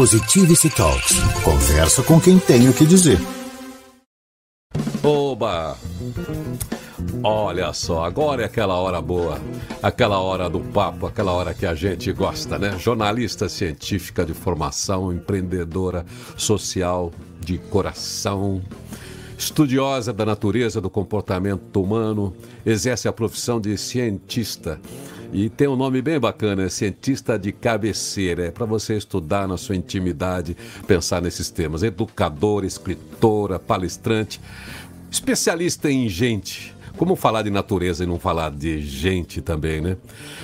Positivity Talks. Conversa com quem tem o que dizer. Oba! Olha só, agora é aquela hora boa, aquela hora do papo, aquela hora que a gente gosta, né? Jornalista científica de formação, empreendedora social de coração, estudiosa da natureza do comportamento humano, exerce a profissão de cientista. E tem um nome bem bacana, é cientista de cabeceira. É para você estudar na sua intimidade, pensar nesses temas. Educadora, escritora, palestrante, especialista em gente. Como falar de natureza e não falar de gente também, né?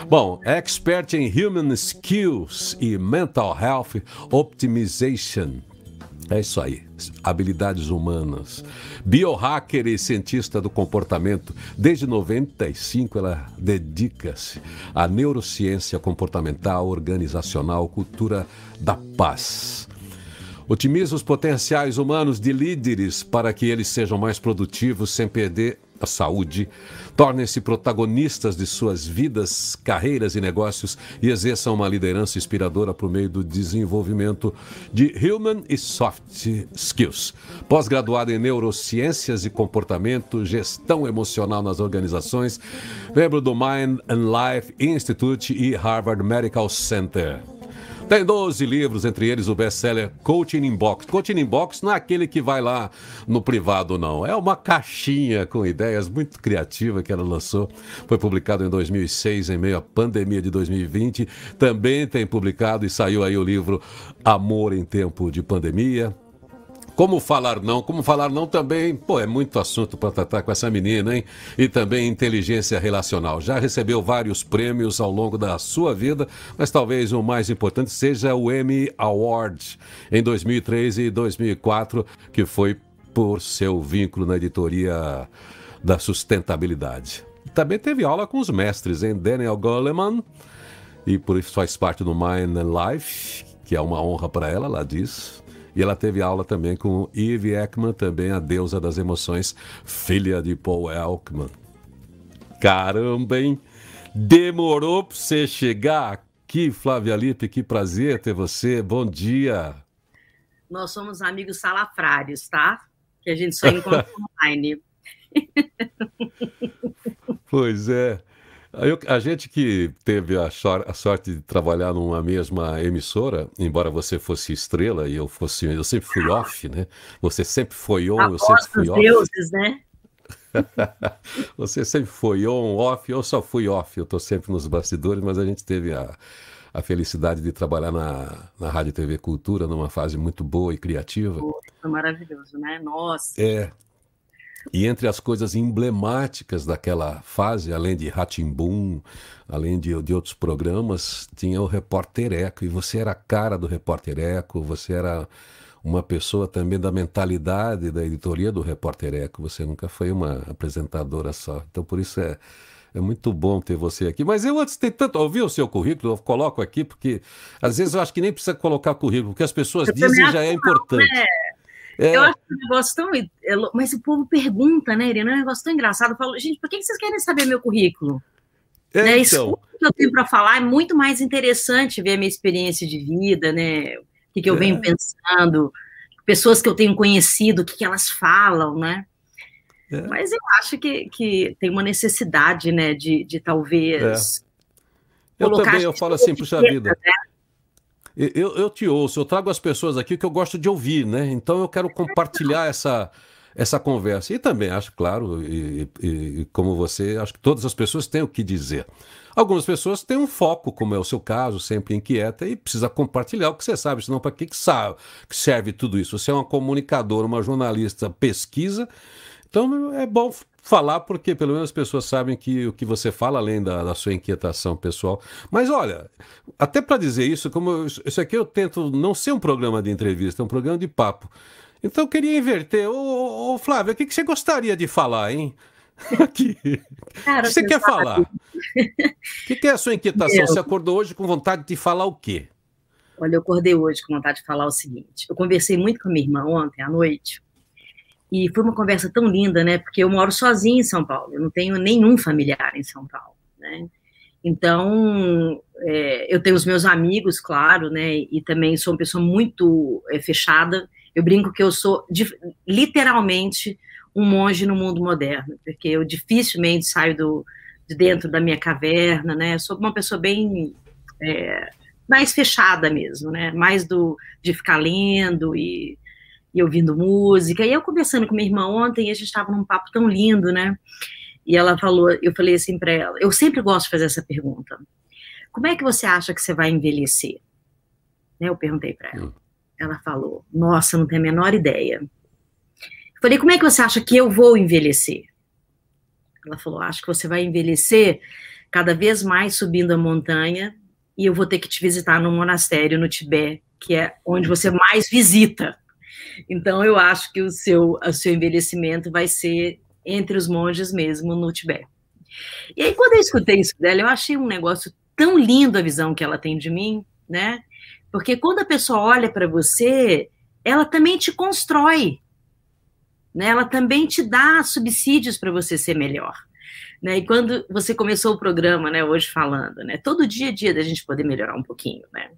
Bom, expert em Human Skills e Mental Health Optimization. É isso aí, habilidades humanas. Biohacker e cientista do comportamento. Desde 95 ela dedica-se à neurociência comportamental, organizacional, cultura da paz. Otimiza os potenciais humanos de líderes para que eles sejam mais produtivos sem perder a saúde, tornem-se protagonistas de suas vidas, carreiras e negócios e exerçam uma liderança inspiradora por meio do desenvolvimento de Human e Soft Skills. Pós-graduado em Neurociências e Comportamento, Gestão Emocional nas Organizações, membro do Mind and Life Institute e Harvard Medical Center. Tem 12 livros, entre eles o best-seller Coaching in Box. Coaching in Box não é aquele que vai lá no privado, não. É uma caixinha com ideias muito criativa que ela lançou. Foi publicado em 2006, em meio à pandemia de 2020. Também tem publicado e saiu aí o livro Amor em Tempo de Pandemia. Como falar não? Como falar não também, pô, é muito assunto para tratar com essa menina, hein? E também inteligência relacional. Já recebeu vários prêmios ao longo da sua vida, mas talvez o mais importante seja o Emmy Award em 2003 e 2004, que foi por seu vínculo na editoria da sustentabilidade. Também teve aula com os mestres, em Daniel Goleman, e por isso faz parte do Mind Life, que é uma honra para ela, ela diz. E ela teve aula também com Eve Ekman, também a deusa das emoções, filha de Paul Ekman. Caramba, hein? Demorou para você chegar aqui, Flávia Lippe, que prazer ter você. Bom dia. Nós somos amigos salafrários, tá? Que a gente só encontra online. pois é. Eu, a gente que teve a, a, sorte de trabalhar numa mesma emissora, embora você fosse estrela e eu fosse, eu sempre fui off, né? Você sempre foi on, eu sempre fui off. deuses, né? você sempre foi on, off, eu só fui off. Eu estou sempre nos bastidores, mas a gente teve a, a felicidade de trabalhar na, na Rádio TV Cultura numa fase muito boa e criativa. Foi maravilhoso, né? Nossa. É, e entre as coisas emblemáticas daquela fase, além de Ratimbum, além de, de outros programas, tinha o Repórter Eco. E você era a cara do Repórter Eco, você era uma pessoa também da mentalidade da editoria do Repórter Eco. Você nunca foi uma apresentadora só. Então, por isso é, é muito bom ter você aqui. Mas eu antes de tanto ouvir o seu currículo, eu coloco aqui, porque às vezes eu acho que nem precisa colocar currículo, porque as pessoas eu dizem já é importante. Né? É. Eu acho um negócio tão. Mas o povo pergunta, né, Irene? É um negócio tão engraçado. Eu falo, gente, por que vocês querem saber meu currículo? É, né? Então... Isso que eu tenho para falar é muito mais interessante ver a minha experiência de vida, né? O que, que eu é. venho pensando, pessoas que eu tenho conhecido, o que, que elas falam, né? É. Mas eu acho que, que tem uma necessidade, né, de, de talvez. É. Eu também, eu falo assim, puxa vida. Né? Eu, eu te ouço, eu trago as pessoas aqui que eu gosto de ouvir, né? Então eu quero compartilhar essa, essa conversa. E também acho, claro, e, e, como você, acho que todas as pessoas têm o que dizer. Algumas pessoas têm um foco, como é o seu caso, sempre inquieta, e precisa compartilhar o que você sabe, senão para que, que, sabe, que serve tudo isso? Você é uma comunicadora, uma jornalista, pesquisa, então é bom falar, porque pelo menos as pessoas sabem que o que você fala, além da, da sua inquietação pessoal. Mas olha, até para dizer isso, como eu, isso aqui eu tento não ser um programa de entrevista, é um programa de papo. Então eu queria inverter. Ô, ô Flávio, o que, que você gostaria de falar, hein? Aqui. Cara, o que você quer sabe. falar? O que, que, é a sua inquietação? Eu... Você acordou hoje com vontade de falar o quê? Olha, eu acordei hoje com vontade de falar o seguinte. Eu conversei muito com a minha irmã ontem à noite e foi uma conversa tão linda, né? Porque eu moro sozinha em São Paulo, eu não tenho nenhum familiar em São Paulo, né? Então, é, eu tenho os meus amigos, claro, né? E também sou uma pessoa muito é, fechada. Eu brinco que eu sou de, literalmente um monge no mundo moderno, porque eu dificilmente saio do, de dentro da minha caverna, né? Eu sou uma pessoa bem é, mais fechada mesmo, né? Mais do de ficar lendo e, e ouvindo música. E eu conversando com minha irmã ontem, a gente estava num papo tão lindo, né? E ela falou, eu falei assim para ela, eu sempre gosto de fazer essa pergunta. Como é que você acha que você vai envelhecer? Né, eu perguntei para ela. Hum. Ela falou, nossa, não tenho a menor ideia. Eu falei, como é que você acha que eu vou envelhecer? Ela falou, acho que você vai envelhecer cada vez mais subindo a montanha e eu vou ter que te visitar no monastério no Tibete, que é onde você mais visita. Então eu acho que o seu, o seu envelhecimento vai ser entre os monges mesmo no Tibete. E aí, quando eu escutei isso dela, eu achei um negócio tão lindo a visão que ela tem de mim, né? Porque quando a pessoa olha para você, ela também te constrói, né? Ela também te dá subsídios para você ser melhor. Né? E quando você começou o programa, né, hoje falando, né, todo dia a dia da gente poder melhorar um pouquinho, né?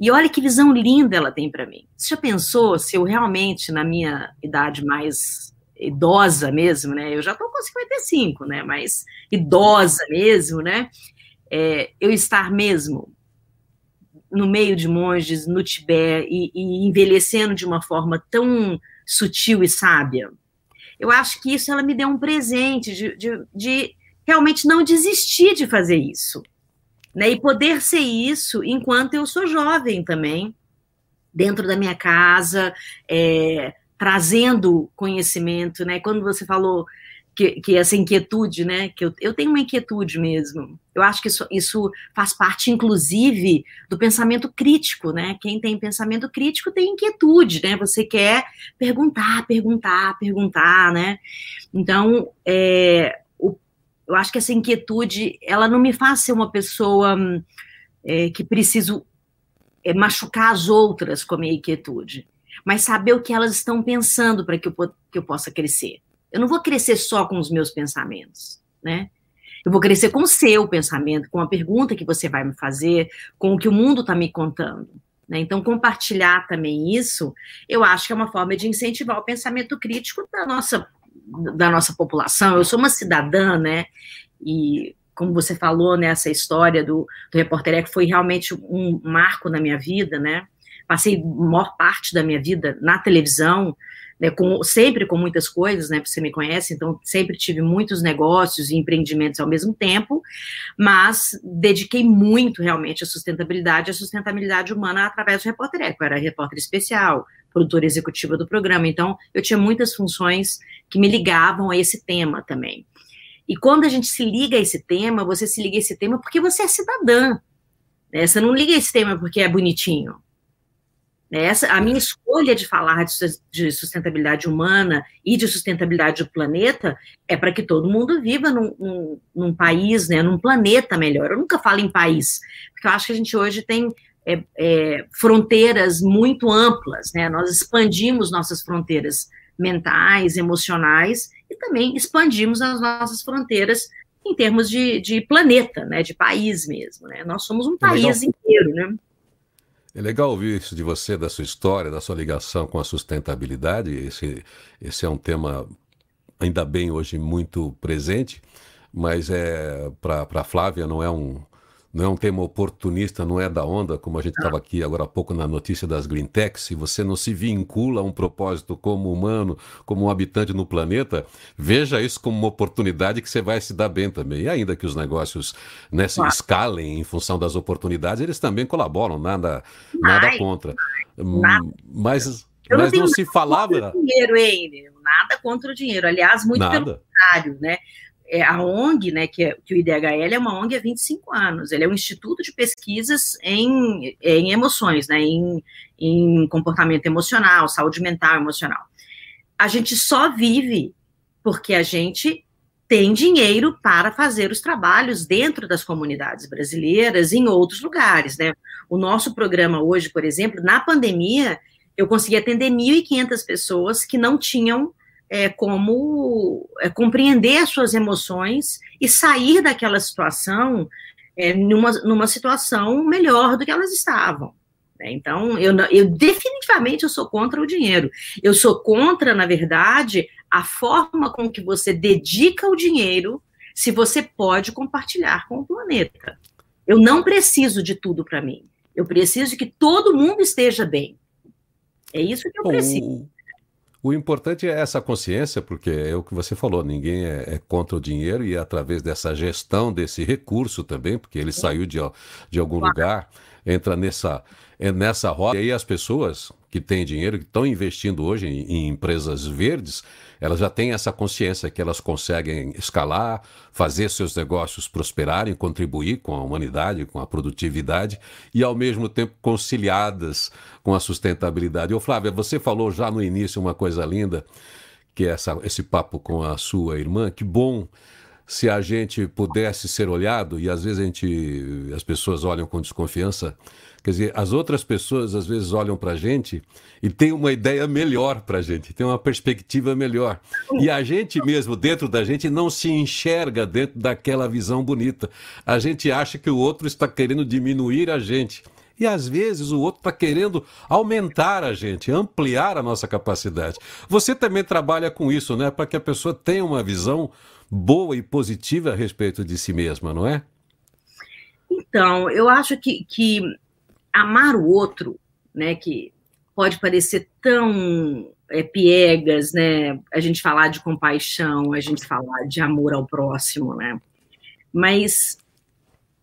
E olha que visão linda ela tem para mim. Você já pensou se eu realmente, na minha idade mais idosa mesmo, né? Eu já estou com 55, né? Mas idosa mesmo, né? É, eu estar mesmo no meio de monges, no Tibete, e, e, envelhecendo de uma forma tão sutil e sábia. Eu acho que isso ela me deu um presente de, de, de realmente não desistir de fazer isso. Né? E poder ser isso enquanto eu sou jovem também, dentro da minha casa, é, trazendo conhecimento, né? Quando você falou que, que essa inquietude, né? Que eu, eu tenho uma inquietude mesmo. Eu acho que isso, isso faz parte, inclusive, do pensamento crítico, né? Quem tem pensamento crítico tem inquietude, né? Você quer perguntar, perguntar, perguntar, né? Então, é, eu acho que essa inquietude, ela não me faz ser uma pessoa é, que preciso é, machucar as outras com a minha inquietude mas saber o que elas estão pensando para que, que eu possa crescer. Eu não vou crescer só com os meus pensamentos, né? Eu vou crescer com o seu pensamento, com a pergunta que você vai me fazer, com o que o mundo está me contando. Né? Então, compartilhar também isso, eu acho que é uma forma de incentivar o pensamento crítico da nossa, da nossa população. Eu sou uma cidadã, né? E como você falou nessa história do, do repórter, que foi realmente um marco na minha vida, né? passei maior parte da minha vida na televisão, né, com, sempre com muitas coisas, né, você me conhece, então sempre tive muitos negócios e empreendimentos ao mesmo tempo, mas dediquei muito realmente à sustentabilidade, à sustentabilidade humana através do Repórter Eco, eu era repórter especial, produtora executiva do programa, então eu tinha muitas funções que me ligavam a esse tema também. E quando a gente se liga a esse tema, você se liga a esse tema porque você é cidadã, né? Você não liga a esse tema porque é bonitinho. Essa, a minha escolha de falar de sustentabilidade humana e de sustentabilidade do planeta é para que todo mundo viva num, num, num, país, né, num planeta melhor. Eu nunca falo em país, porque eu acho que a gente hoje tem é, é, fronteiras muito amplas, né? Nós expandimos nossas fronteiras mentais, emocionais e também expandimos as nossas fronteiras em termos de, de planeta, né, de país mesmo, né? Nós somos um país Legal. inteiro, né? É legal ouvir isso de você, da sua história, da sua ligação com a sustentabilidade. Esse, esse é um tema, ainda bem, hoje muito presente, mas é para a Flávia não é um, não é um tema oportunista, não é da onda, como a gente estava aqui agora há pouco na notícia das Green Tech. Se você não se vincula a um propósito como humano, como um habitante no planeta, veja isso como uma oportunidade que você vai se dar bem também. E ainda que os negócios né, se escalem em função das oportunidades, eles também colaboram, nada, nada contra. Nada. Mas, mas não, não se falava. Dinheiro, hein? Nada contra o dinheiro. Aliás, muito nada. pelo contrário, né? É, a ONG, né, que, é, que o IDHL é uma ONG há 25 anos, ele é um instituto de pesquisas em, em emoções, né, em, em comportamento emocional, saúde mental emocional. A gente só vive porque a gente tem dinheiro para fazer os trabalhos dentro das comunidades brasileiras em outros lugares, né? O nosso programa hoje, por exemplo, na pandemia, eu consegui atender 1.500 pessoas que não tinham é, como é, compreender as suas emoções e sair daquela situação é, numa, numa situação melhor do que elas estavam. Né? Então, eu, eu definitivamente eu sou contra o dinheiro. Eu sou contra, na verdade, a forma com que você dedica o dinheiro se você pode compartilhar com o planeta. Eu não preciso de tudo para mim. Eu preciso que todo mundo esteja bem. É isso que eu preciso. O importante é essa consciência, porque é o que você falou, ninguém é, é contra o dinheiro e é através dessa gestão desse recurso também, porque ele saiu de, de algum lugar, entra nessa, é nessa roda. E aí as pessoas que têm dinheiro, que estão investindo hoje em, em empresas verdes, elas já têm essa consciência que elas conseguem escalar, fazer seus negócios prosperarem, contribuir com a humanidade, com a produtividade e, ao mesmo tempo, conciliadas com a sustentabilidade. Ô, Flávia, você falou já no início uma coisa linda, que é essa, esse papo com a sua irmã. Que bom se a gente pudesse ser olhado, e às vezes a gente, as pessoas olham com desconfiança Quer dizer, as outras pessoas às vezes olham para a gente e têm uma ideia melhor para a gente, tem uma perspectiva melhor. E a gente mesmo, dentro da gente, não se enxerga dentro daquela visão bonita. A gente acha que o outro está querendo diminuir a gente. E às vezes o outro está querendo aumentar a gente, ampliar a nossa capacidade. Você também trabalha com isso, né? Para que a pessoa tenha uma visão boa e positiva a respeito de si mesma, não é? Então, eu acho que, que amar o outro, né, que pode parecer tão é, piegas, né, a gente falar de compaixão, a gente falar de amor ao próximo, né, mas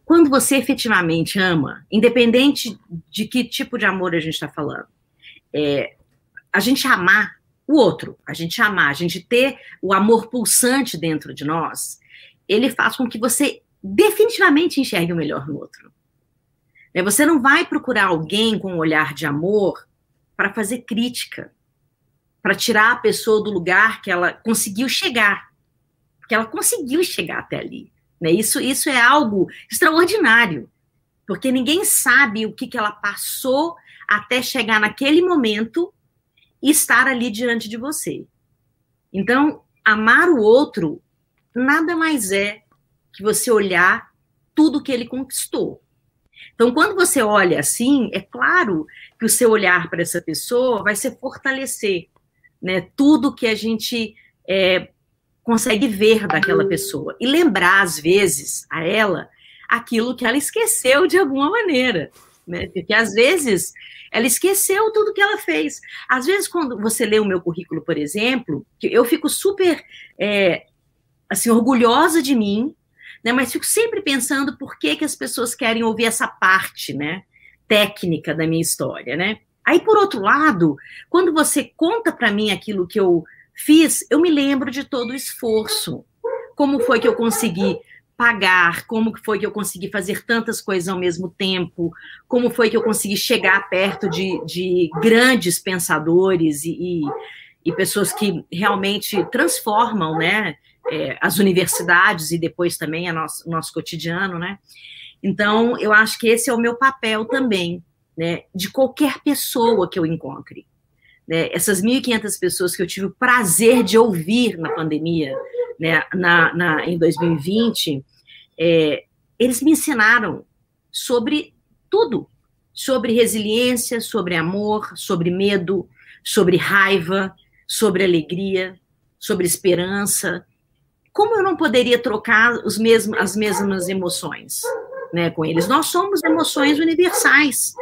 quando você efetivamente ama, independente de que tipo de amor a gente está falando, é, a gente amar o outro, a gente amar, a gente ter o amor pulsante dentro de nós, ele faz com que você definitivamente enxergue o melhor no outro. Né, você não vai procurar alguém com um olhar de amor para fazer crítica, para tirar a pessoa do lugar que ela conseguiu chegar, porque ela conseguiu chegar até ali. Né? Isso, isso é algo extraordinário, porque ninguém sabe o que, que ela passou até chegar naquele momento estar ali diante de você. Então, amar o outro nada mais é que você olhar tudo que ele conquistou. Então, quando você olha assim, é claro que o seu olhar para essa pessoa vai ser fortalecer né, tudo que a gente é, consegue ver daquela pessoa e lembrar, às vezes, a ela aquilo que ela esqueceu de alguma maneira. Né? Porque, às vezes, ela esqueceu tudo que ela fez. Às vezes, quando você lê o meu currículo, por exemplo, eu fico super é, assim, orgulhosa de mim, né? Mas fico sempre pensando por que, que as pessoas querem ouvir essa parte, né? Técnica da minha história, né? Aí, por outro lado, quando você conta para mim aquilo que eu fiz, eu me lembro de todo o esforço. Como foi que eu consegui pagar, como foi que eu consegui fazer tantas coisas ao mesmo tempo, como foi que eu consegui chegar perto de, de grandes pensadores e, e, e pessoas que realmente transformam, né? é, as universidades e depois também a nosso, o nosso cotidiano, né? Então, eu acho que esse é o meu papel também, né? De qualquer pessoa que eu encontre. Né? Essas 1.500 pessoas que eu tive o prazer de ouvir na pandemia, né? na, na em 2020, é, eles me ensinaram sobre tudo, sobre resiliência, sobre amor, sobre medo, sobre raiva, sobre alegria, sobre esperança, como eu não poderia trocar os mesmos, as mesmas emoções né, com eles? Nós somos emoções universais.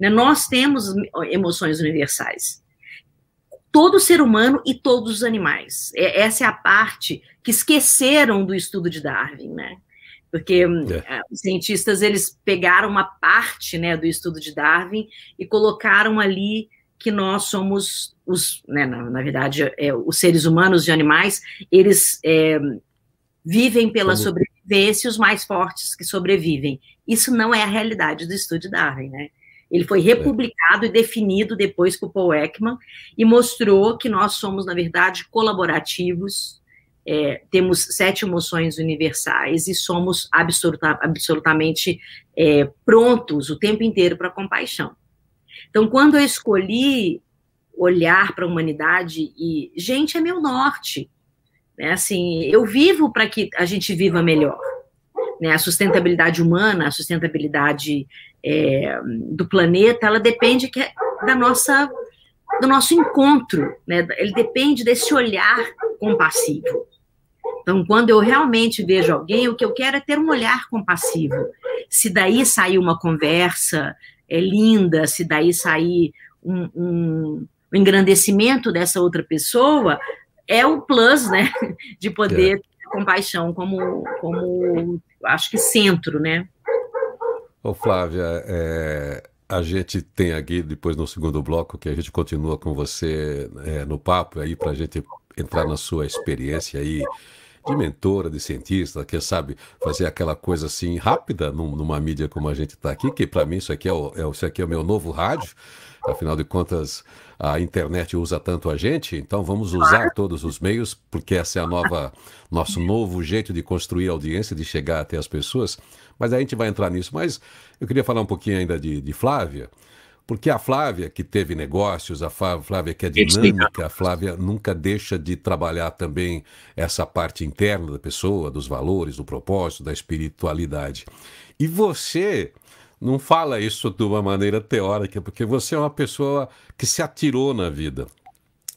Né? Nós temos emoções universais. Todo ser humano e todos os animais. Essa é a parte que esqueceram do estudo de Darwin, né? Porque hum, é. os cientistas eles pegaram uma parte né, do estudo de Darwin e colocaram ali que nós somos os, né, na, na, verdade, é, os seres humanos e animais, eles é, vivem pela sobrevivência os mais fortes que sobrevivem. Isso não é a realidade do estudo Darwin, né? Ele foi republicado é. e definido depois com o Paul Ekman e mostrou que nós somos, na verdade, colaborativos, é, temos sete emoções universais e somos absoluta, absolutamente é, prontos o tempo inteiro para compaixão. Então, quando eu escolhi olhar para a humanidade e, gente, é meu norte. Né? Assim, eu vivo para que a gente viva melhor. Né, a sustentabilidade humana, a sustentabilidade é, do planeta, ela depende que, da nossa, do nosso encontro, né, ele depende desse olhar compassivo. Então, quando eu realmente vejo alguém, o que eu quero é ter um olhar compassivo. Se daí sair uma conversa é, linda, se daí sair um, um, um engrandecimento dessa outra pessoa, é o plus, né, de poder é. ter compaixão como, como, acho que centro, né. Ô Flávia, é, a gente tem aqui, depois no segundo bloco, que a gente continua com você é, no papo aí, para a gente entrar na sua experiência aí de mentora, de cientista, que sabe fazer aquela coisa assim rápida numa mídia como a gente está aqui, que para mim isso aqui é, o, é, isso aqui é o meu novo rádio. Afinal de contas, a internet usa tanto a gente, então vamos usar todos os meios, porque essa é a nova nosso novo jeito de construir audiência, de chegar até as pessoas. Mas a gente vai entrar nisso. Mas eu queria falar um pouquinho ainda de, de Flávia. Porque a Flávia, que teve negócios, a Flávia que é dinâmica, a Flávia nunca deixa de trabalhar também essa parte interna da pessoa, dos valores, do propósito, da espiritualidade. E você não fala isso de uma maneira teórica, porque você é uma pessoa que se atirou na vida.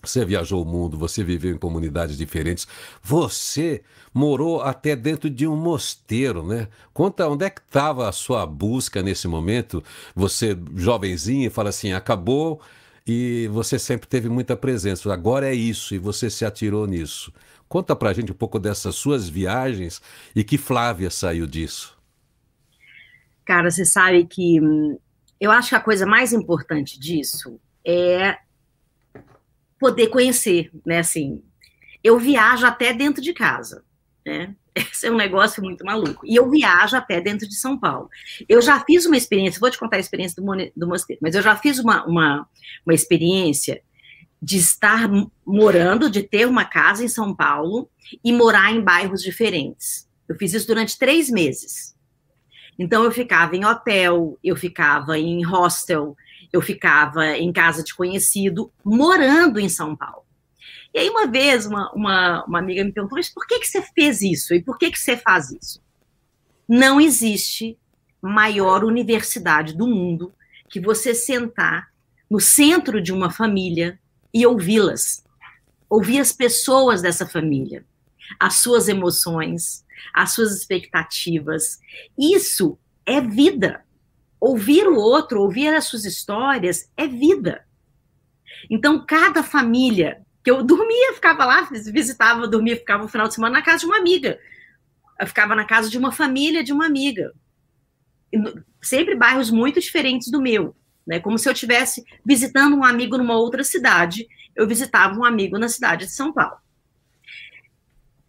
Você viajou o mundo, você viveu em comunidades diferentes, você morou até dentro de um mosteiro, né? Conta onde é que estava a sua busca nesse momento? Você, jovenzinho, fala assim: acabou e você sempre teve muita presença. Agora é isso e você se atirou nisso. Conta pra gente um pouco dessas suas viagens e que Flávia saiu disso. Cara, você sabe que hum, eu acho que a coisa mais importante disso é poder conhecer, né? Assim, eu viajo até dentro de casa, né? Esse é um negócio muito maluco. E eu viajo até dentro de São Paulo. Eu já fiz uma experiência, vou te contar a experiência do, do mosteiro, mas eu já fiz uma, uma, uma experiência de estar morando, de ter uma casa em São Paulo e morar em bairros diferentes. Eu fiz isso durante três meses. Então, eu ficava em hotel, eu ficava em hostel, eu ficava em casa de conhecido, morando em São Paulo. E aí, uma vez, uma, uma, uma amiga me perguntou: mas por que, que você fez isso? E por que, que você faz isso? Não existe maior universidade do mundo que você sentar no centro de uma família e ouvi-las. Ouvir as pessoas dessa família, as suas emoções, as suas expectativas. Isso é vida ouvir o outro, ouvir as suas histórias é vida. Então, cada família que eu dormia, ficava lá, visitava, dormia, ficava no final de semana na casa de uma amiga. Eu ficava na casa de uma família de uma amiga. Sempre bairros muito diferentes do meu, né? Como se eu estivesse visitando um amigo numa outra cidade, eu visitava um amigo na cidade de São Paulo.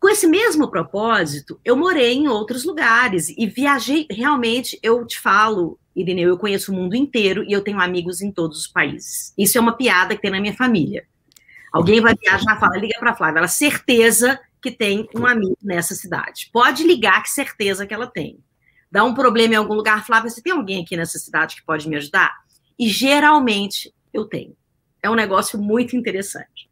Com esse mesmo propósito, eu morei em outros lugares e viajei. Realmente, eu te falo, Irineu, eu conheço o mundo inteiro e eu tenho amigos em todos os países. Isso é uma piada que tem na minha família. Alguém vai viajar fala, liga para Flávia, ela certeza que tem um amigo nessa cidade. Pode ligar, que certeza que ela tem. Dá um problema em algum lugar, Flávia, você tem alguém aqui nessa cidade que pode me ajudar? E geralmente eu tenho. É um negócio muito interessante.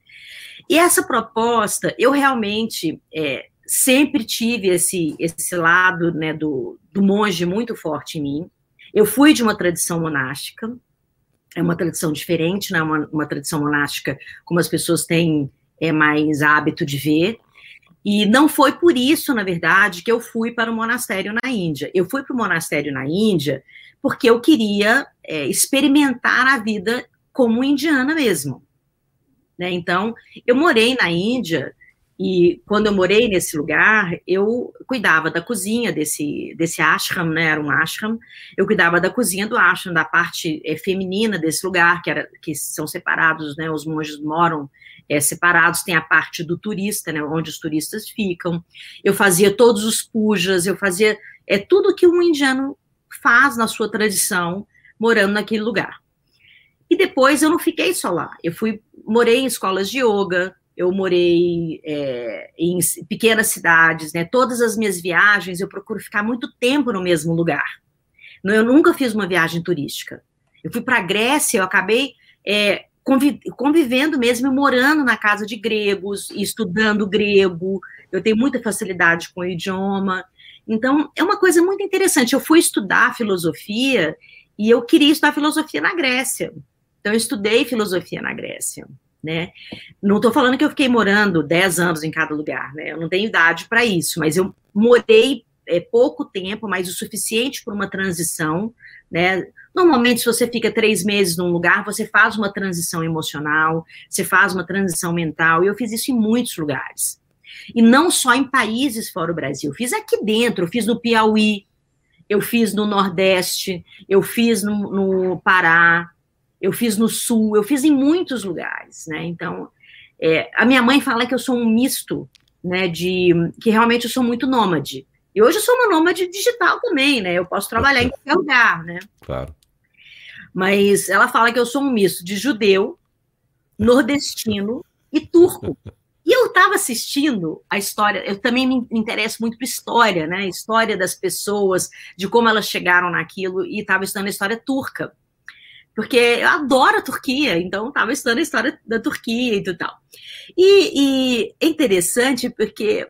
E essa proposta, eu realmente é, sempre tive esse, esse lado né, do, do monge muito forte em mim. Eu fui de uma tradição monástica, é uma tradição diferente, né? uma, uma tradição monástica como as pessoas têm é, mais hábito de ver. E não foi por isso, na verdade, que eu fui para o monastério na Índia. Eu fui para o monastério na Índia porque eu queria é, experimentar a vida como indiana mesmo. Né? Então, eu morei na Índia e quando eu morei nesse lugar, eu cuidava da cozinha desse, desse ashram, né? Era um ashram. Eu cuidava da cozinha do ashram, da parte é, feminina desse lugar, que, era, que são separados, né? Os monges moram é, separados, tem a parte do turista, né? Onde os turistas ficam. Eu fazia todos os pujas, eu fazia é tudo que um indiano faz na sua tradição, morando naquele lugar. E depois eu não fiquei só lá. Eu fui, morei em escolas de yoga, eu morei é, em pequenas cidades, né? Todas as minhas viagens eu procuro ficar muito tempo no mesmo lugar. Eu nunca fiz uma viagem turística. Eu fui para a Grécia, eu acabei é, convivendo mesmo, morando na casa de gregos, estudando grego. Eu tenho muita facilidade com o idioma. Então, é uma coisa muito interessante. Eu fui estudar filosofia e eu queria estudar filosofia na Grécia. Então, eu estudei filosofia na Grécia. Né? Não estou falando que eu fiquei morando 10 anos em cada lugar, né? Eu não tenho idade para isso, mas eu morei é, pouco tempo, mas o suficiente para uma transição, né? Normalmente, se você fica três meses num lugar, você faz uma transição emocional, você faz uma transição mental, e eu fiz isso em muitos lugares. E não só em países fora o Brasil, fiz aqui dentro, fiz no Piauí, eu fiz no Nordeste, eu fiz no, no Pará, eu fiz no Sul, eu fiz em muitos lugares, né? Então, é, a minha mãe fala que eu sou um misto, né? De que realmente eu sou muito nômade. E hoje eu sou uma nômade digital também, né? Eu posso trabalhar em qualquer lugar, né? Claro. Mas ela fala que eu sou um misto de judeu, nordestino e turco. E eu estava assistindo a história, eu também me interesso muito por história, né? História das pessoas, de como elas chegaram naquilo, e estava estudando a história turca. Porque eu adoro a Turquia, então estava estudando a história da Turquia e tudo tal. E, e é interessante porque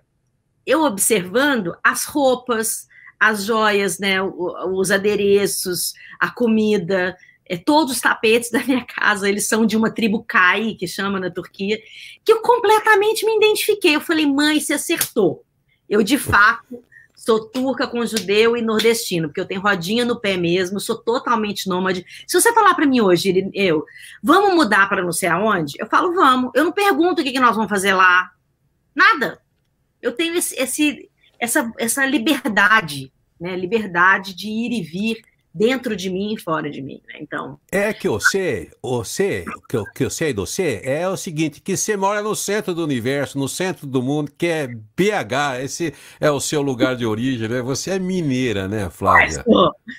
eu observando as roupas, as joias, né, os adereços, a comida, é, todos os tapetes da minha casa, eles são de uma tribo Kai, que chama na Turquia, que eu completamente me identifiquei. Eu falei, mãe, você acertou. Eu, de fato, sou turca com judeu e nordestino, porque eu tenho rodinha no pé mesmo, sou totalmente nômade. Se você falar para mim hoje, eu, vamos mudar para não sei aonde? Eu falo, vamos. Eu não pergunto o que, que nós vamos fazer lá. Nada. Eu tenho esse, esse essa, essa liberdade, né? Liberdade de ir e vir dentro de mim e fora de mim, né? Então. É que você, você, que eu, que eu sei de você, é o seguinte, que você mora no centro do universo, no centro do mundo, que é BH, esse é o seu lugar de origem, né? Você é mineira, né, Flávia?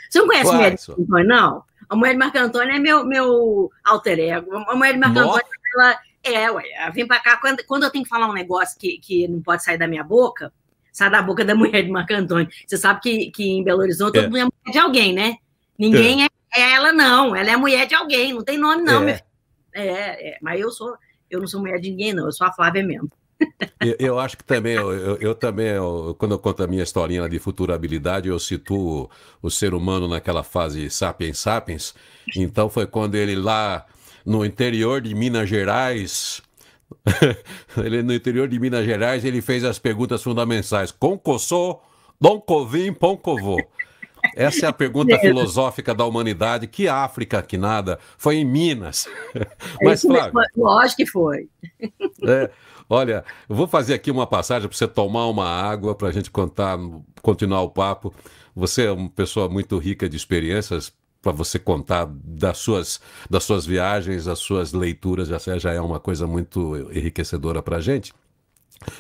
Você não conhece a mulher de Marco Antônio, não? A mulher de Marco Antônio é meu, meu alter ego. A mulher de Marco Nossa. Antônio, ela, é, ué, ela vem pra cá, quando, quando eu tenho que falar um negócio que, que não pode sair da minha boca, sai da boca da mulher de Marco Antônio. Você sabe que, que em Belo Horizonte é. todo mundo é mulher de alguém, né? Ninguém é. é. ela, não. Ela é mulher de alguém, não tem nome, não. É. É, é, mas eu sou, eu não sou mulher de ninguém, não. Eu sou a Flávia mesmo. eu, eu, acho que também, eu, eu, também, eu, quando eu conto a minha historinha de futurabilidade, eu situo o, ser humano naquela fase sapiens sapiens. Então foi quando ele lá no interior de Minas Gerais, ele no interior de Minas Gerais, ele fez as perguntas fundamentais. Concossou, Dom Covim, Poncovô. Essa é a pergunta filosófica da humanidade. Que África, que nada? Foi em Minas. Mas, Flávio... Lógico que foi. É, olha, eu vou fazer aqui uma passagem para você tomar uma água, para a gente contar, continuar o papo. Você é uma pessoa muito rica de experiências para você contar das suas, das suas viagens, das suas leituras, já, já é uma coisa muito enriquecedora para a gente.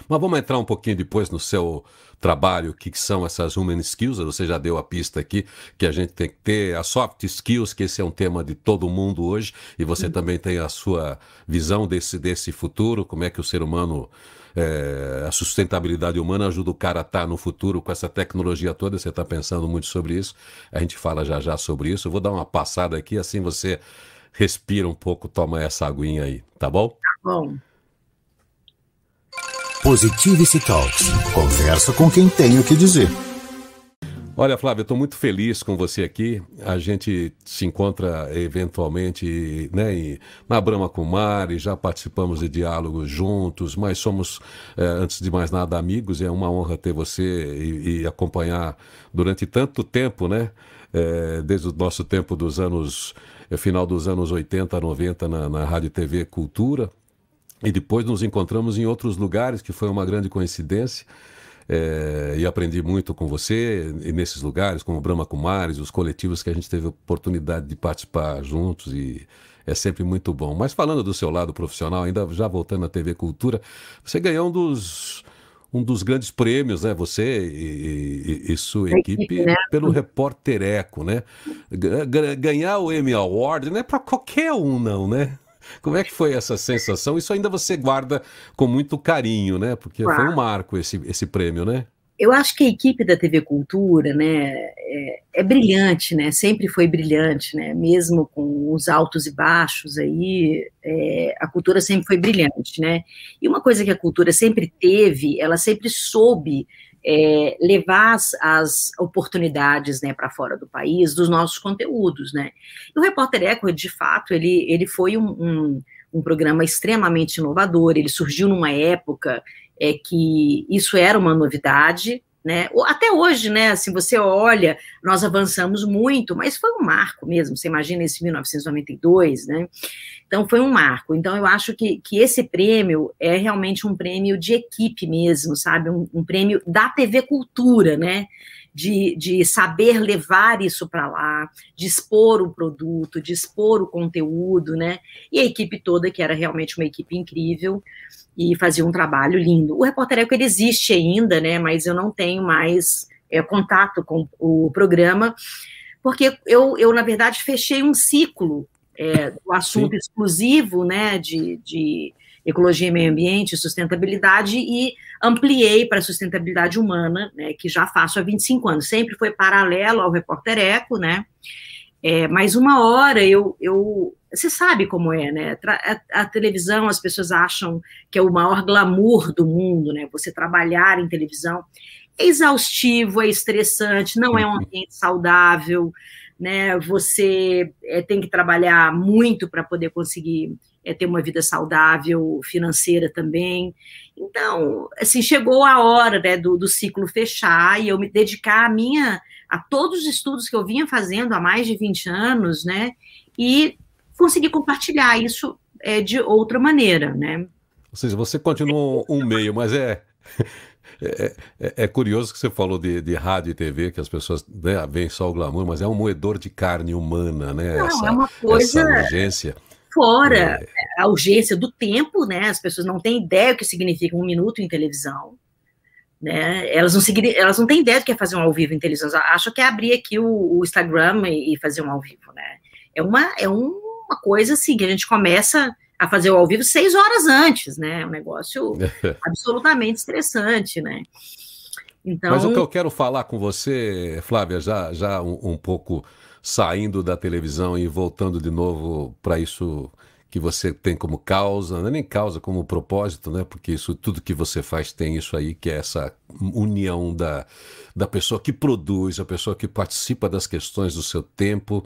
Mas vamos entrar um pouquinho depois no seu trabalho, o que são essas human skills. Você já deu a pista aqui que a gente tem que ter as soft skills, que esse é um tema de todo mundo hoje, e você uhum. também tem a sua visão desse, desse futuro, como é que o ser humano. É, a sustentabilidade humana ajuda o cara a estar tá no futuro com essa tecnologia toda. Você está pensando muito sobre isso. A gente fala já já sobre isso. Eu vou dar uma passada aqui, assim você respira um pouco, toma essa aguinha aí, tá bom? Tá bom. Positivity Talks. Conversa com quem tem o que dizer. Olha, Flávio, eu estou muito feliz com você aqui. A gente se encontra eventualmente né, na Brahma Kumari, já participamos de diálogos juntos, mas somos, é, antes de mais nada, amigos. É uma honra ter você e, e acompanhar durante tanto tempo, né? É, desde o nosso tempo dos anos, é, final dos anos 80, 90, na, na Rádio TV Cultura. E depois nos encontramos em outros lugares, que foi uma grande coincidência. É, e aprendi muito com você e nesses lugares, como Brahma Kumaris, os coletivos que a gente teve a oportunidade de participar juntos e é sempre muito bom. Mas falando do seu lado profissional, ainda já voltando à TV Cultura, você ganhou um dos um dos grandes prêmios, né? Você e, e, e sua equipe, equipe né? pelo Repórter Eco, né? Ganhar o Emmy Award não é para qualquer um, não, né? Como é que foi essa sensação? Isso ainda você guarda com muito carinho, né? Porque claro. foi um marco esse, esse prêmio, né? Eu acho que a equipe da TV Cultura, né, é, é, brilhante, né? Sempre foi brilhante, né? Mesmo com os altos e baixos aí, é, a cultura sempre foi brilhante, né? E uma coisa que a cultura sempre teve, ela sempre soube é, levar as, as oportunidades né, para fora do país dos nossos conteúdos. Né? E o Repórter Eco, de fato, ele, ele foi um, um, um programa extremamente inovador, ele surgiu numa época é, que isso era uma novidade, né? Até hoje, né? Se você olha, nós avançamos muito, mas foi um marco mesmo. Você imagina esse 1992, né? Então foi um marco. Então eu acho que, que esse prêmio é realmente um prêmio de equipe mesmo, sabe? Um, um prêmio da TV Cultura, né? De, de, saber levar isso para lá, de expor o produto, de expor o conteúdo, né? E a equipe toda, que era realmente uma equipe incrível, e fazia um trabalho lindo. O Repórter Eco ele existe ainda, né, mas eu não tenho mais é, contato com o programa, porque eu, eu, na verdade, fechei um ciclo é, do assunto Sim. exclusivo, né, de, de ecologia e meio ambiente, sustentabilidade, e ampliei para a sustentabilidade humana, né, que já faço há 25 anos, sempre foi paralelo ao Repórter Eco, né, é, mas uma hora eu, eu você sabe como é, né? A, a, televisão, as pessoas acham que é o maior glamour do mundo, né? Você trabalhar em televisão é exaustivo, é estressante, não é um uhum. ambiente saudável, né? Você é, tem que trabalhar muito para poder conseguir é, ter uma vida saudável, financeira também. Então, assim, chegou a hora né, do, do ciclo fechar e eu me dedicar a minha a todos os estudos que eu vinha fazendo há mais de 20 anos, né? E conseguir compartilhar isso é, de outra maneira, né? Ou seja, você continua um meio, mas é, é, é, é, curioso que você falou de, de, rádio e TV, que as pessoas né, veem só o glamour, mas é um moedor de carne humana, né? Não, essa, é uma coisa... Essa urgência. Fora é. a urgência do tempo, né? As pessoas não têm ideia do que significa um minuto em televisão. Né? Elas, não elas não têm ideia do que é fazer um ao vivo em televisão. Acham que é abrir aqui o, o Instagram e, e, fazer um ao vivo, né? É, uma, é um uma coisa assim, que a gente começa a fazer o ao vivo seis horas antes, né? É um negócio absolutamente estressante, né? Então... Mas o que eu quero falar com você, Flávia, já, já um, um pouco saindo da televisão e voltando de novo para isso que você tem como causa, não é nem causa, como propósito, né? Porque isso, tudo que você faz tem isso aí, que é essa união da, da pessoa que produz, a pessoa que participa das questões do seu tempo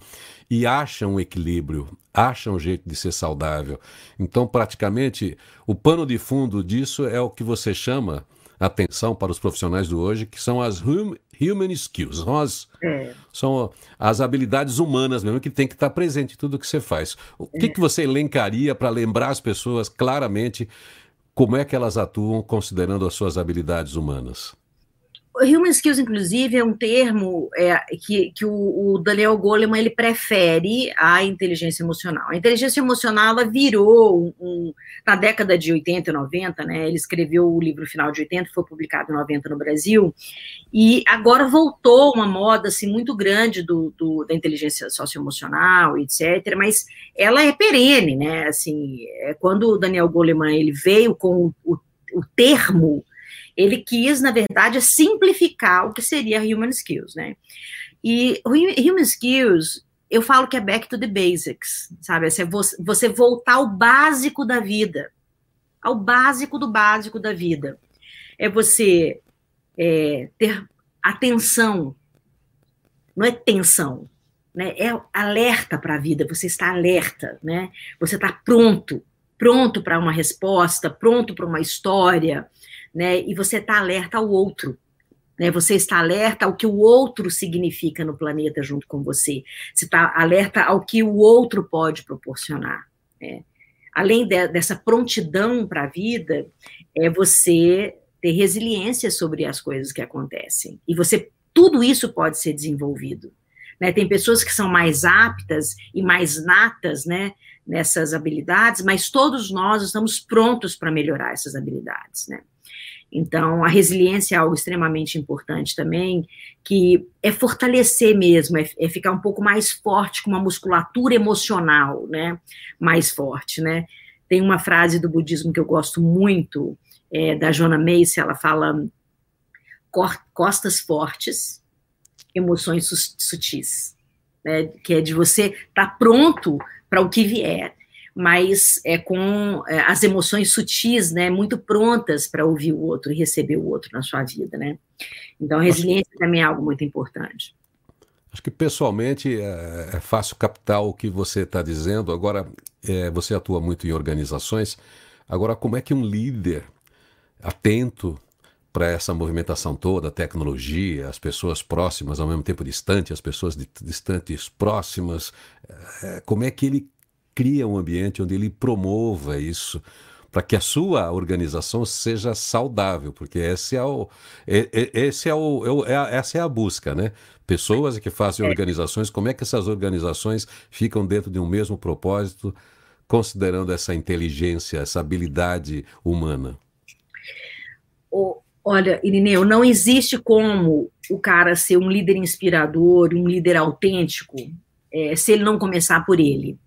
e acha um equilíbrio, acha um jeito de ser saudável. Então, praticamente, o pano de fundo disso é o que você chama atenção para os profissionais do hoje, que são as hum, human skills, são as, é. são as habilidades humanas mesmo que tem que estar presente em tudo que você faz. O é. que, que você elencaria para lembrar as pessoas claramente como é que elas atuam considerando as suas habilidades humanas? Human Skills, inclusive, é um termo é, que, que o, o, Daniel Goleman ele prefere à inteligência emocional. A inteligência emocional ela virou, um, um, na década de 80 e 90, né, ele escreveu o livro final de 80, foi publicado em 90 no Brasil, e agora voltou uma moda assim, muito grande do, do da inteligência socioemocional, etc., mas ela é perene, né, assim, é, quando o Daniel Goleman ele veio com o, o termo ele quis, na verdade, simplificar o que seria Human Skills, né? E Human Skills, eu falo que é back to the basics, sabe? É você voltar ao básico da vida, ao básico do básico da vida. É você é, ter atenção, não é tensão, né? É alerta para a vida, você está alerta, né? Você está pronto, pronto para uma resposta, pronto para uma história, né? E você está alerta ao outro. Né, você está alerta ao que o outro significa no planeta junto com você. Você está alerta ao que o outro pode proporcionar. Né? Além de, dessa prontidão para a vida, é você ter resiliência sobre as coisas que acontecem. E você, tudo isso pode ser desenvolvido. Né? Tem pessoas que são mais aptas e mais natas, né, nessas habilidades, mas todos nós estamos prontos para melhorar essas habilidades, né? Então, a resiliência é algo extremamente importante também, que é fortalecer mesmo, é, é, ficar um pouco mais forte, com uma musculatura emocional, né, mais forte, né. Tem uma frase do budismo que eu gosto muito, é, da Jona Macy, ela fala costas fortes, emoções sutis, né, que é de você estar tá pronto para o que vier. Mas é com é, as emoções sutis, né, muito prontas para ouvir o outro e receber o outro na sua vida, né? Então, a resiliência também é algo muito importante. Acho que pessoalmente é, é fácil captar o que você está dizendo. Agora, é, você atua muito em organizações. Agora, como é que um líder atento para essa movimentação toda, a tecnologia, as pessoas próximas, ao mesmo tempo distantes, as pessoas distantes próximas, é, como é que ele cria um ambiente onde ele promova isso para que a sua organização seja saudável, porque esse é o, esse é o, é, é essa é a busca, né? Pessoas que fazem é. organizações, como é que essas organizações ficam dentro de um mesmo propósito, considerando essa inteligência, essa habilidade humana? olha, Irineu, não existe como o cara ser um líder inspirador, um líder autêntico, é, se ele não começar por ele.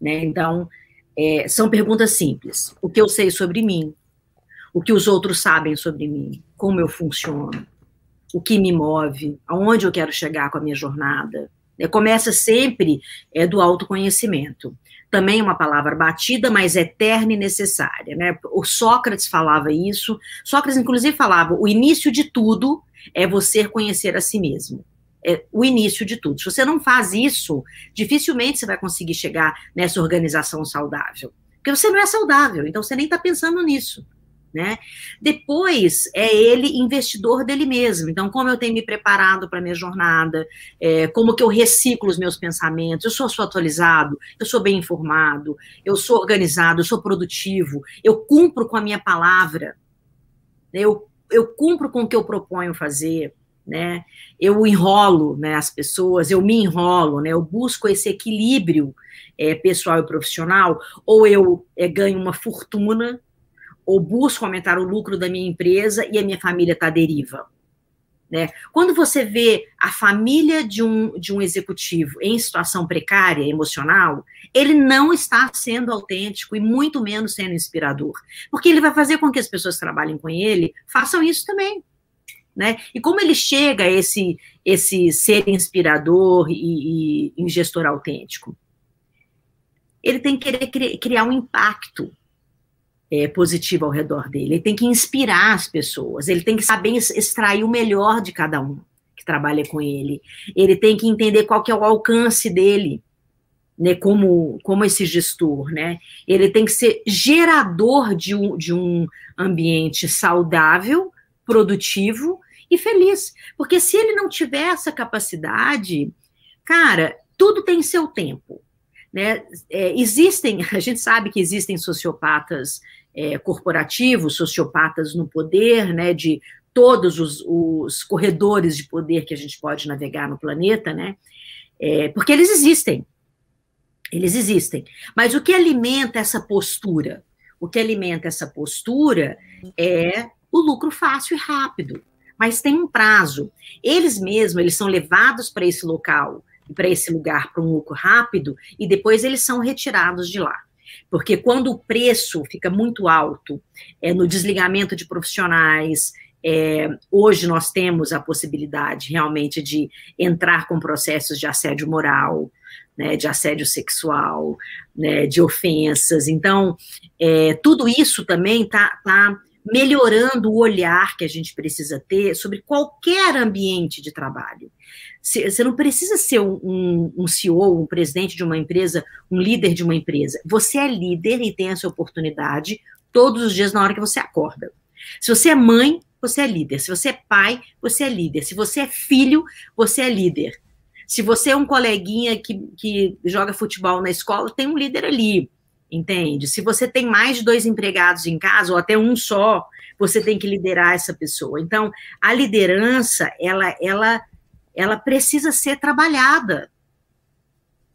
Né? Então, é, são perguntas simples. O que eu sei sobre mim? O que os outros sabem sobre mim? Como eu funciono? O que me move? Aonde eu quero chegar com a minha jornada? É, começa sempre é, do autoconhecimento. Também uma palavra batida, mas eterna e necessária. Né? O Sócrates falava isso. Sócrates, inclusive, falava: o início de tudo é você conhecer a si mesmo é o início de tudo. Se você não faz isso, dificilmente você vai conseguir chegar nessa organização saudável. Porque você não é saudável, então você nem está pensando nisso. Né? Depois é ele investidor dele mesmo. Então, como eu tenho me preparado para minha jornada, é, como que eu reciclo os meus pensamentos, eu sou, sou atualizado, eu sou bem informado, eu sou organizado, eu sou produtivo, eu cumpro com a minha palavra, eu, eu cumpro com o que eu proponho fazer né? Eu enrolo né, as pessoas, eu me enrolo, né? Eu busco esse equilíbrio é, pessoal e profissional, ou eu é, ganho uma fortuna, ou busco aumentar o lucro da minha empresa e a minha família está à deriva. Né? Quando você vê a família de um, de um executivo em situação precária, emocional, ele não está sendo autêntico e muito menos sendo inspirador. Porque ele vai fazer com que as pessoas que trabalhem com ele façam isso também né? E como ele chega a esse, esse ser inspirador e, e, gestor autêntico? Ele tem que querer criar um impacto é, positivo ao redor dele, ele tem que inspirar as pessoas, ele tem que saber extrair o melhor de cada um que trabalha com ele, ele tem que entender qual que é o alcance dele, né, como, como esse gestor, né? Ele tem que ser gerador de um, de um ambiente saudável, produtivo e feliz. Porque se ele não tiver essa capacidade, cara, tudo tem seu tempo. Né? É, existem, a gente sabe que existem sociopatas é, corporativos, sociopatas no poder, né, de todos os, os, corredores de poder que a gente pode navegar no planeta, né? É, porque eles existem. Eles existem. Mas o que alimenta essa postura? O que alimenta essa postura é o lucro fácil e rápido mas tem um prazo. Eles mesmos, eles são levados para esse local, para esse lugar, para um lucro rápido, e depois eles são retirados de lá. Porque quando o preço fica muito alto, é, no desligamento de profissionais, é, hoje nós temos a possibilidade realmente de entrar com processos de assédio moral, né, de assédio sexual, né, de ofensas. Então, é, tudo isso também está tá melhorando o olhar que a gente precisa ter sobre qualquer ambiente de trabalho. Você não precisa ser um, um, CEO, um presidente de uma empresa, um líder de uma empresa. Você é líder e tem essa oportunidade todos os dias na hora que você acorda. Se você é mãe, você é líder. Se você é pai, você é líder. Se você é filho, você é líder. Se você é um coleguinha que, que joga futebol na escola, tem um líder ali entende? Se você tem mais de dois empregados em casa, ou até um só, você tem que liderar essa pessoa. Então, a liderança, ela, ela, ela precisa ser trabalhada,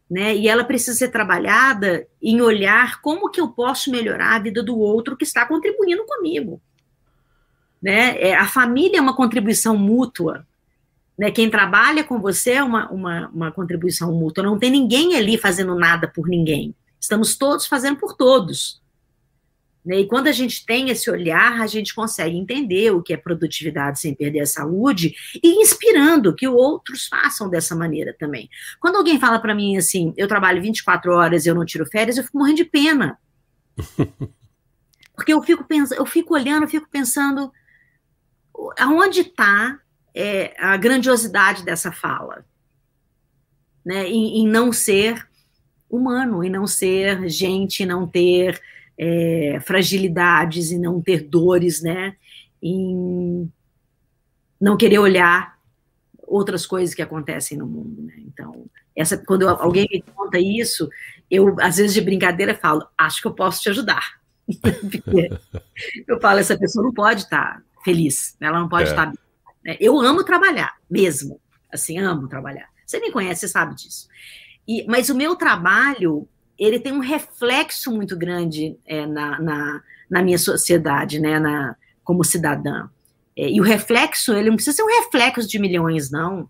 né? E ela precisa ser trabalhada em olhar como que eu posso melhorar a vida do outro que está contribuindo comigo, né? É, a família é uma contribuição mútua, né? Quem trabalha com você é uma, uma, uma contribuição mútua. Não tem ninguém ali fazendo nada por ninguém. Estamos todos fazendo por todos. Né? E quando a gente tem esse olhar, a gente consegue entender o que é produtividade sem perder a saúde e inspirando que outros façam dessa maneira também. Quando alguém fala para mim assim, eu trabalho 24 horas e eu não tiro férias, eu fico morrendo de pena. Porque eu fico pensando, eu fico olhando, eu fico pensando aonde está é, a grandiosidade dessa fala, né? Em, em não ser humano, em não ser gente, não ter é, fragilidades e não ter dores, né? Em não querer olhar outras coisas que acontecem no mundo, né? Então, essa, quando alguém me conta isso, eu, às vezes de brincadeira, falo, acho que eu posso te ajudar. eu falo, essa pessoa não pode estar feliz, ela não pode é. estar. Eu amo trabalhar, mesmo. Assim, amo trabalhar. Você me conhece, você sabe disso. E, mas o meu trabalho, ele tem um reflexo muito grande é, na, na, na, minha sociedade, né, na, como cidadã. É, e o reflexo, ele não precisa ser um reflexo de milhões, não.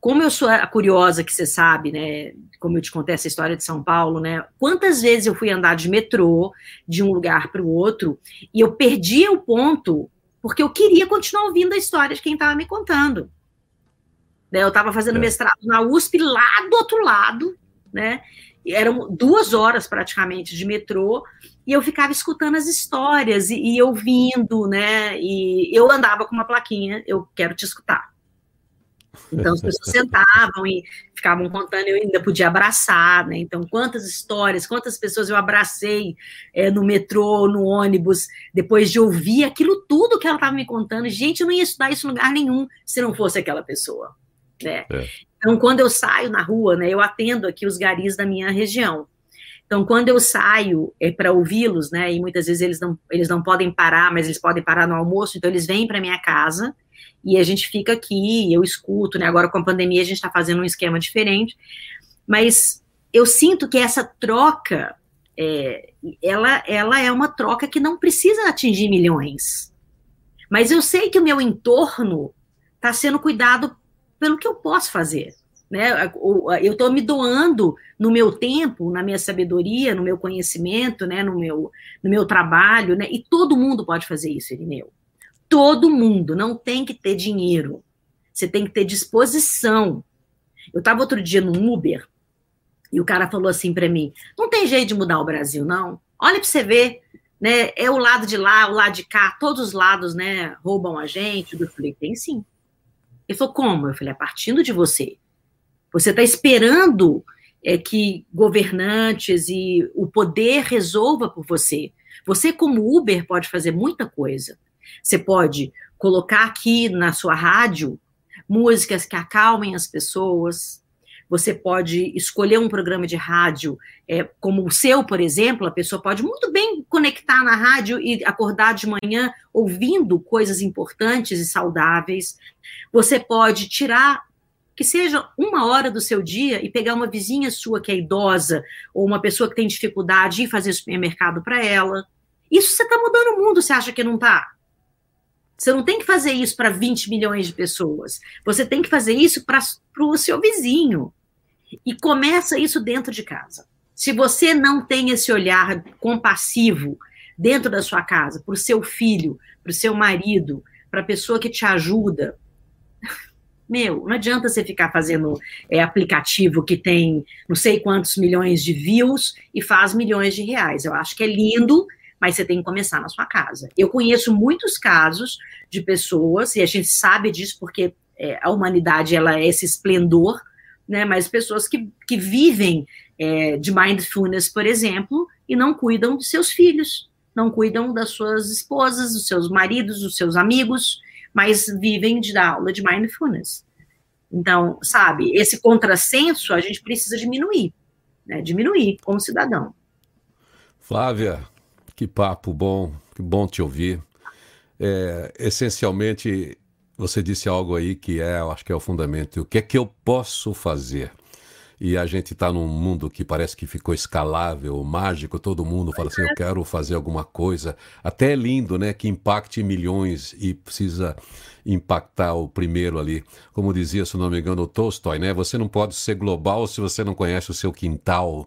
Como eu sou a curiosa, que você sabe, né, como eu te contei essa história de São Paulo, né, quantas vezes eu fui andar de metrô, de um lugar para o outro, e eu perdia o ponto, porque eu queria continuar ouvindo a história de quem estava me contando. Né, eu estava fazendo é. mestrado na USP, lá do outro lado, né, eram duas horas praticamente de metrô, e eu ficava escutando as histórias e, e ouvindo, né? E eu andava com uma plaquinha, eu quero te escutar. Então as pessoas sentavam e ficavam contando, eu ainda podia abraçar, né? Então, quantas histórias, quantas pessoas eu abracei é, no metrô, no ônibus, depois de ouvir aquilo tudo que ela estava me contando. Gente, eu não ia estudar isso em lugar nenhum se não fosse aquela pessoa. Né? É. Então, quando eu saio na rua, né, eu atendo aqui os garis da minha região. Então, quando eu saio é, para ouvi-los, né, e muitas vezes eles não, eles não podem parar, mas eles podem parar no almoço, então eles vêm para minha casa e a gente fica aqui, eu escuto, né? Agora com a pandemia a gente está fazendo um esquema diferente, mas eu sinto que essa troca, é, ela, ela é uma troca que não precisa atingir milhões. Mas eu sei que o meu entorno está sendo cuidado pelo que eu posso fazer. Né? Eu estou me doando no meu tempo, na minha sabedoria, no meu conhecimento, né? no, meu, no meu trabalho, né? e todo mundo pode fazer isso, Irineu. Todo mundo, não tem que ter dinheiro, você tem que ter disposição. Eu estava outro dia no Uber e o cara falou assim para mim: não tem jeito de mudar o Brasil, não. Olha para você ver, né? É o lado de lá, o lado de cá, todos os lados, né? Roubam a gente. Eu falei: tem sim. Ele falou, como? Eu falei, é partindo de você. Você está esperando é, que governantes e o poder resolva por você. Você, como Uber, pode fazer muita coisa. Você pode colocar aqui na sua rádio músicas que acalmem as pessoas, você pode escolher um programa de rádio é, como o seu, por exemplo, a pessoa pode muito bem conectar na rádio e acordar de manhã ouvindo coisas importantes e saudáveis. Você pode tirar que seja uma hora do seu dia e pegar uma vizinha sua que é idosa ou uma pessoa que tem dificuldade e fazer supermercado para ela. Isso você está mudando o mundo, você acha que não está? Você não tem que fazer isso para 20 milhões de pessoas. Você tem que fazer isso para o seu vizinho. E começa isso dentro de casa. Se você não tem esse olhar compassivo dentro da sua casa, para o seu filho, para o seu marido, para a pessoa que te ajuda, meu, não adianta você ficar fazendo é, aplicativo que tem não sei quantos milhões de views e faz milhões de reais. Eu acho que é lindo, mas você tem que começar na sua casa. Eu conheço muitos casos de pessoas, e a gente sabe disso porque é, a humanidade ela é esse esplendor né, mas pessoas que, que vivem é, de mindfulness, por exemplo, e não cuidam de seus filhos, não cuidam das suas esposas, dos seus maridos, dos seus amigos, mas vivem de dar aula de mindfulness. Então, sabe, esse contrassenso a gente precisa diminuir, né, diminuir como cidadão. Flávia, que papo bom, que bom te ouvir. É, essencialmente, você disse algo aí que é, eu acho que é o fundamento. O que é que eu posso fazer? E a gente está num mundo que parece que ficou escalável, mágico, todo mundo fala assim, eu quero fazer alguma coisa. Até é lindo, né? Que impacte milhões e precisa impactar o primeiro ali. Como dizia, se não me engano, o Tolstói, né? Você não pode ser global se você não conhece o seu quintal.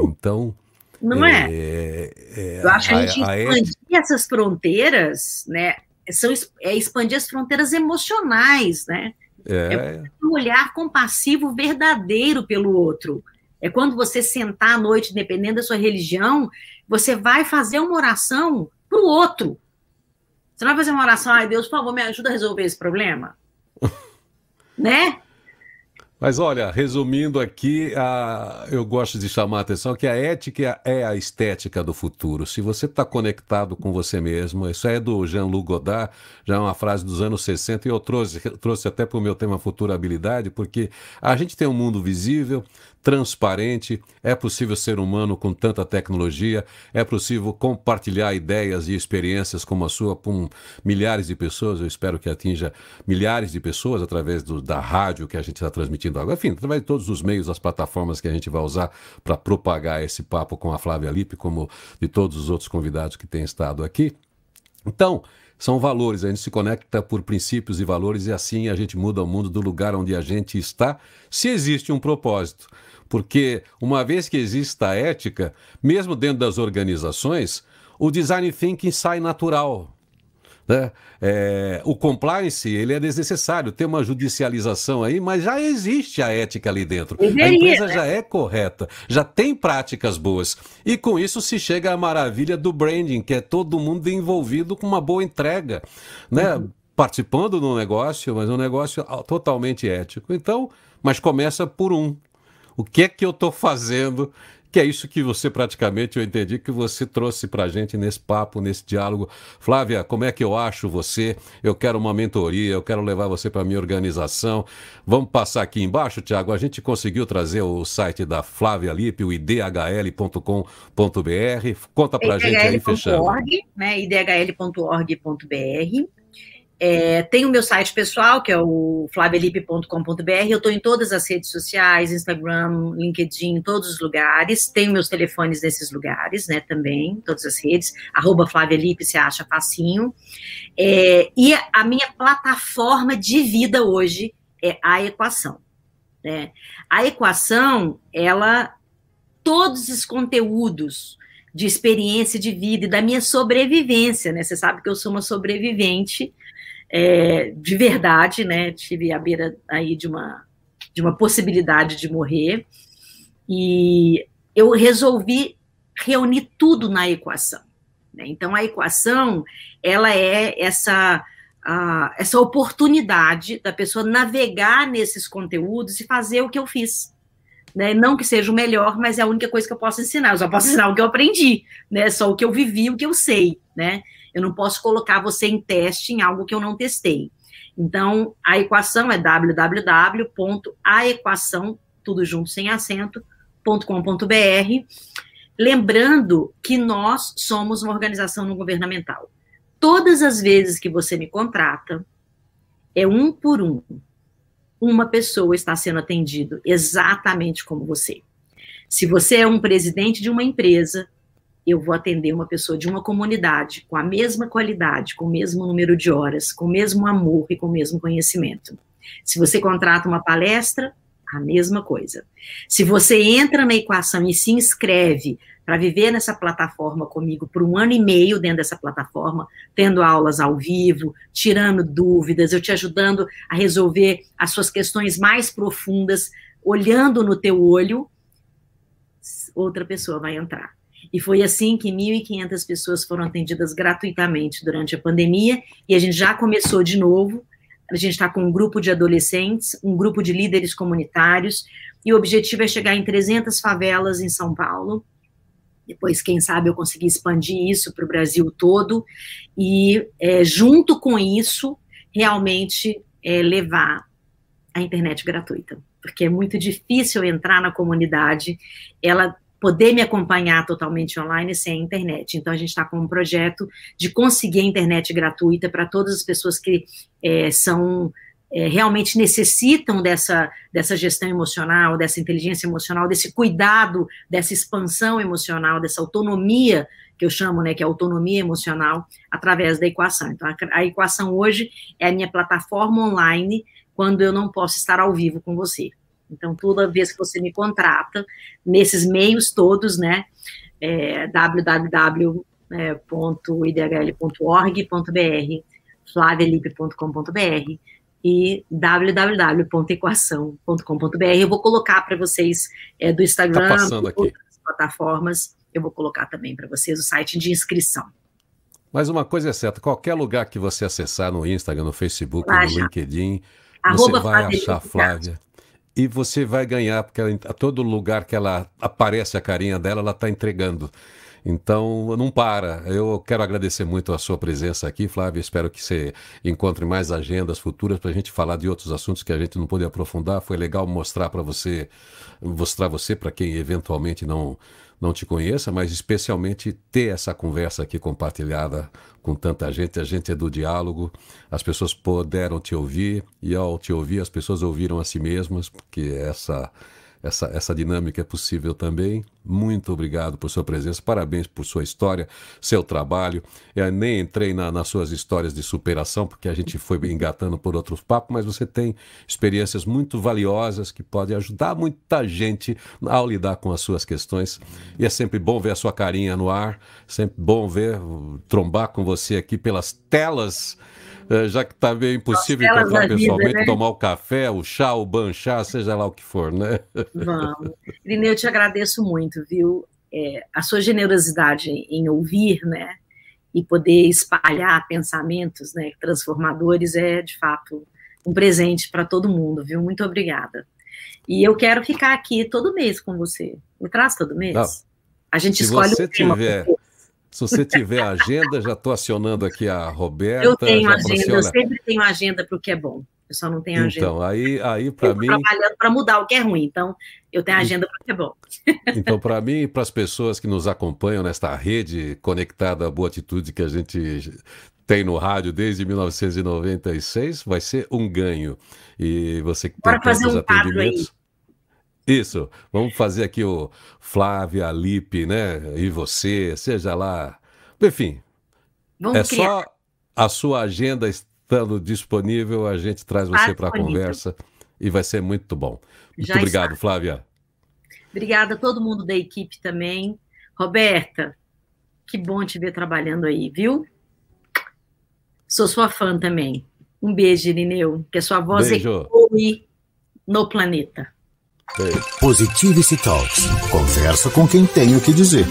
Então, Não é? é? é eu acho que a gente a, expandir a essas fronteiras, né? São, é expandir as fronteiras emocionais, né? É. é um olhar compassivo verdadeiro pelo outro. É quando você sentar à noite, dependendo da sua religião, você vai fazer uma oração para o outro. Você não vai fazer uma oração, ai Deus, por favor, me ajuda a resolver esse problema. né? Mas olha, resumindo aqui, a, eu gosto de chamar a atenção que a ética é a estética do futuro. Se você está conectado com você mesmo, isso é do Jean-Luc Godard, já é uma frase dos anos 60, e eu trouxe, trouxe até para o meu tema futurabilidade, porque a gente tem um mundo visível, transparente, é possível ser humano com tanta tecnologia, é possível compartilhar ideias e experiências como a sua com milhares de pessoas, eu espero que atinja milhares de pessoas através do, da rádio que a gente está transmitindo agora, enfim, através de todos os meios, as plataformas que a gente vai usar para propagar esse papo com a Flávia Lippe, como de todos os outros convidados que têm estado aqui. Então, são valores, a gente se conecta por princípios e valores e assim a gente muda o mundo do lugar onde a gente está, se existe um propósito. Porque uma vez que exista a ética, mesmo dentro das organizações, o design thinking sai natural. Né? É, o compliance ele é desnecessário, tem uma judicialização aí, mas já existe a ética ali dentro. Deveria, a empresa né? já é correta, já tem práticas boas. E com isso se chega à maravilha do branding, que é todo mundo envolvido com uma boa entrega. Né? Uhum. Participando do negócio, mas um negócio totalmente ético. Então, mas começa por um. O que é que eu estou fazendo? Que é isso que você praticamente, eu entendi que você trouxe para a gente nesse papo, nesse diálogo. Flávia, como é que eu acho você? Eu quero uma mentoria, eu quero levar você para a minha organização. Vamos passar aqui embaixo, Tiago. A gente conseguiu trazer o site da Flávia Lippe, o idhl.com.br. Conta para a gente aí, fechando. Né, idhl.org.br. É, tem o meu site pessoal, que é o flavialipe.com.br. Eu estou em todas as redes sociais, Instagram, LinkedIn, todos os lugares. Tenho meus telefones nesses lugares, né, também, todas as redes. Arroba Flavialipe, se acha facinho. É, e a minha plataforma de vida hoje é a equação. Né? A equação, ela, todos os conteúdos de experiência de vida e da minha sobrevivência, né? Você sabe que eu sou uma sobrevivente é, de verdade, né? Tive à beira aí de uma, de uma possibilidade de morrer. E eu resolvi reunir tudo na equação. Né? Então, a equação, ela é essa, essa oportunidade da pessoa navegar nesses conteúdos e fazer o que eu fiz. Né? Não que seja o melhor, mas é a única coisa que eu posso ensinar. Eu só posso ensinar o que eu aprendi, né? Só o que eu vivi, o que eu sei, né? Eu não posso colocar você em teste em algo que eu não testei. Então, a equação é www.aequação, tudo junto sem acento, .com.br. Lembrando que nós somos uma organização não governamental. Todas as vezes que você me contrata, é um por um. Uma pessoa está sendo atendido exatamente como você. Se você é um presidente de uma empresa, eu vou atender uma pessoa de uma comunidade com a mesma qualidade, com o mesmo número de horas, com o mesmo amor e com o mesmo conhecimento. Se você contrata uma palestra, a mesma coisa. Se você entra na equação e se inscreve para viver nessa plataforma comigo por um ano e meio dentro dessa plataforma, tendo aulas ao vivo, tirando dúvidas, eu te ajudando a resolver as suas questões mais profundas, olhando no teu olho, outra pessoa vai entrar. E foi assim que 1.500 pessoas foram atendidas gratuitamente durante a pandemia, e a gente já começou de novo. A gente está com um grupo de adolescentes, um grupo de líderes comunitários, e o objetivo é chegar em 300 favelas em São Paulo. Depois, quem sabe, eu conseguir expandir isso para o Brasil todo, e é, junto com isso, realmente é, levar a internet gratuita. Porque é muito difícil entrar na comunidade, ela poder me acompanhar totalmente online sem a internet. Então, a gente está com um projeto de conseguir a internet gratuita para todas as pessoas que é, são é, realmente necessitam dessa, dessa gestão emocional, dessa inteligência emocional, desse cuidado, dessa expansão emocional, dessa autonomia que eu chamo, né, que é autonomia emocional, através da equação. Então, a, a equação hoje é a minha plataforma online quando eu não posso estar ao vivo com você. Então, toda vez que você me contrata, nesses meios todos, né, é www.idhl.org.br, flavialipe.com.br e www.equação.com.br. Eu vou colocar para vocês é, do Instagram, tá outras plataformas, eu vou colocar também para vocês o site de inscrição. Mas uma coisa é certa, qualquer lugar que você acessar no Instagram, no Facebook, no LinkedIn, Arroba você vai achar Flávia. E você vai ganhar, porque ela, a todo lugar que ela aparece a carinha dela, ela está entregando. Então, não para. Eu quero agradecer muito a sua presença aqui, Flávia. Espero que você encontre mais agendas futuras para a gente falar de outros assuntos que a gente não pôde aprofundar. Foi legal mostrar para você, mostrar você para quem eventualmente não não te conheça, mas especialmente ter essa conversa aqui compartilhada com tanta gente. A gente é do diálogo, as pessoas puderam te ouvir e ao te ouvir as pessoas ouviram a si mesmas, porque essa essa, essa dinâmica é possível também. Muito obrigado por sua presença, parabéns por sua história, seu trabalho. Eu nem entrei na, nas suas histórias de superação, porque a gente foi engatando por outros papos, mas você tem experiências muito valiosas que podem ajudar muita gente ao lidar com as suas questões. E é sempre bom ver a sua carinha no ar, sempre bom ver, trombar com você aqui pelas telas já que está meio impossível encontrar pessoalmente, vida, né? tomar o café, o chá, o banchá, seja lá o que for, né? Vamos. Irineu, eu te agradeço muito, viu? É, a sua generosidade em ouvir, né? E poder espalhar pensamentos né, transformadores é, de fato, um presente para todo mundo, viu? Muito obrigada. E eu quero ficar aqui todo mês com você. Me traz todo mês? Não. A gente Se escolhe você o tema. Tiver... Se você tiver agenda, já estou acionando aqui a Roberta. Eu tenho agenda, assim, eu sempre tenho agenda para o que é bom. Eu só não tenho agenda. Então, aí, aí para mim. trabalhando para mudar o que é ruim. Então, eu tenho agenda para o que é bom. Então, para mim e para as pessoas que nos acompanham nesta rede conectada à Boa Atitude que a gente tem no rádio desde 1996, vai ser um ganho. E você que tem tantos um atendimentos. Isso, vamos fazer aqui o Flávia, Lipe, né? E você, seja lá. Enfim, vamos é criar. só a sua agenda estando disponível, a gente traz você para a conversa e vai ser muito bom. Muito Já obrigado, está. Flávia. Obrigada a todo mundo da equipe também. Roberta, que bom te ver trabalhando aí, viu? Sou sua fã também. Um beijo, Irineu, que a sua voz beijo. ecoe no planeta. Positivity Talks. Conversa com quem tem o que dizer.